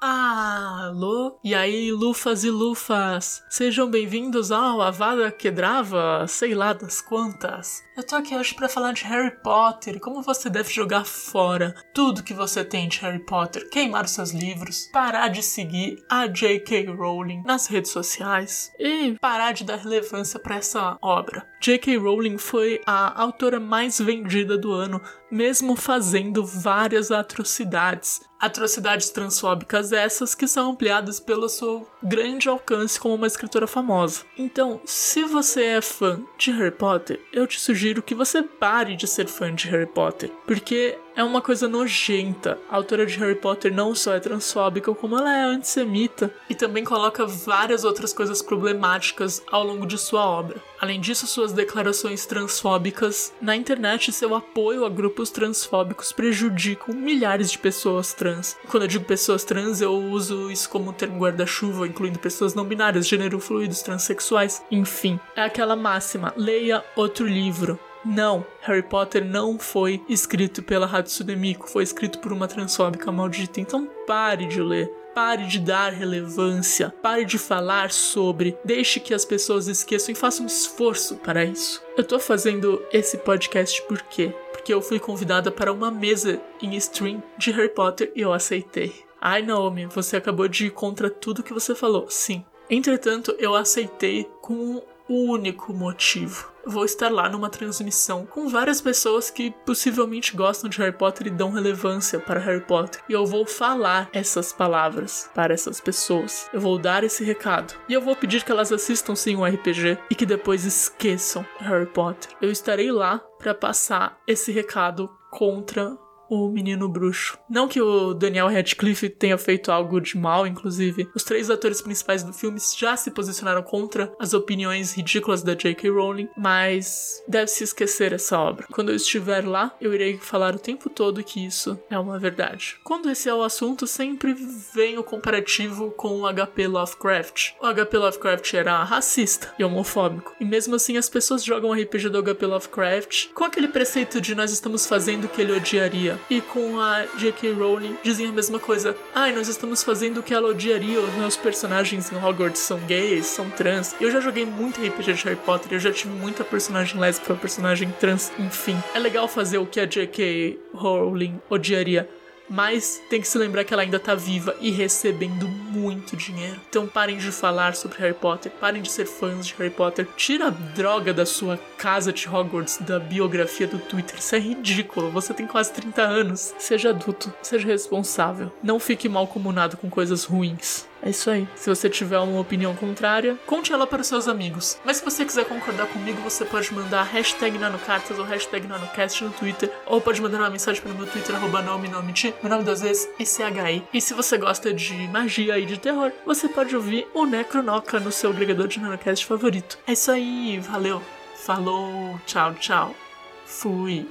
Ah. Alô? E aí, lufas e lufas? Sejam bem-vindos ao Avada Kedrava, sei lá das quantas. Eu tô aqui hoje para falar de Harry Potter como você deve jogar fora tudo que você tem de Harry Potter, queimar seus livros, parar de seguir a J.K. Rowling nas redes sociais e parar de dar relevância para essa obra. J.K. Rowling foi a autora mais vendida do ano, mesmo fazendo várias atrocidades. Atrocidades transfóbicas essas que são ampliadas pelo seu grande alcance como uma escritora famosa. Então, se você é fã de Harry Potter, eu te sugiro que você pare de ser fã de Harry Potter, porque é uma coisa nojenta. A autora de Harry Potter não só é transfóbica, como ela é antissemita e também coloca várias outras coisas problemáticas ao longo de sua obra. Além disso, suas declarações transfóbicas na internet e seu apoio a grupos transfóbicos prejudicam milhares de pessoas trans. Quando eu digo pessoas trans, eu uso isso como um termo guarda-chuva, incluindo pessoas não binárias, gênero fluidos, transexuais, enfim. É aquela máxima: leia outro livro. Não, Harry Potter não foi escrito pela Hatsune Miku, foi escrito por uma transfóbica maldita. Então pare de ler. Pare de dar relevância, pare de falar sobre, deixe que as pessoas esqueçam e faça um esforço para isso. Eu tô fazendo esse podcast por quê? Porque eu fui convidada para uma mesa em stream de Harry Potter e eu aceitei. Ai, Naomi, você acabou de ir contra tudo que você falou. Sim. Entretanto, eu aceitei com único motivo vou estar lá numa transmissão com várias pessoas que possivelmente gostam de Harry Potter e dão relevância para Harry Potter. E eu vou falar essas palavras para essas pessoas. Eu vou dar esse recado. E eu vou pedir que elas assistam sim o RPG e que depois esqueçam Harry Potter. Eu estarei lá para passar esse recado contra o menino bruxo. Não que o Daniel Radcliffe tenha feito algo de mal, inclusive. Os três atores principais do filme já se posicionaram contra as opiniões ridículas da J.K. Rowling, mas deve-se esquecer essa obra. Quando eu estiver lá, eu irei falar o tempo todo que isso é uma verdade. Quando esse é o assunto, sempre vem o comparativo com o HP Lovecraft. O HP Lovecraft era racista e homofóbico, e mesmo assim as pessoas jogam RPG do HP Lovecraft com aquele preceito de nós estamos fazendo o que ele odiaria e com a J.K. Rowling dizem a mesma coisa. Ai, nós estamos fazendo o que ela odiaria, os meus personagens em Hogwarts são gays, são trans. Eu já joguei muito RPG de Harry Potter, eu já tive muita personagem lésbica, personagem trans, enfim. É legal fazer o que a J.K. Rowling odiaria mas tem que se lembrar que ela ainda tá viva e recebendo muito dinheiro. Então parem de falar sobre Harry Potter, parem de ser fãs de Harry Potter. Tira a droga da sua casa de Hogwarts da biografia do Twitter. Isso é ridículo. Você tem quase 30 anos. Seja adulto, seja responsável. Não fique mal comunado com coisas ruins. É isso aí. Se você tiver uma opinião contrária, conte ela para os seus amigos. Mas se você quiser concordar comigo, você pode mandar hashtag nanocartas ou hashtag nanocast no Twitter, ou pode mandar uma mensagem para o meu Twitter, arroba nome, nome, meu nome duas vezes, ICHI. E se você gosta de magia e de terror, você pode ouvir o Necronoca no seu agregador de nanocast favorito. É isso aí, valeu, falou, tchau, tchau, fui.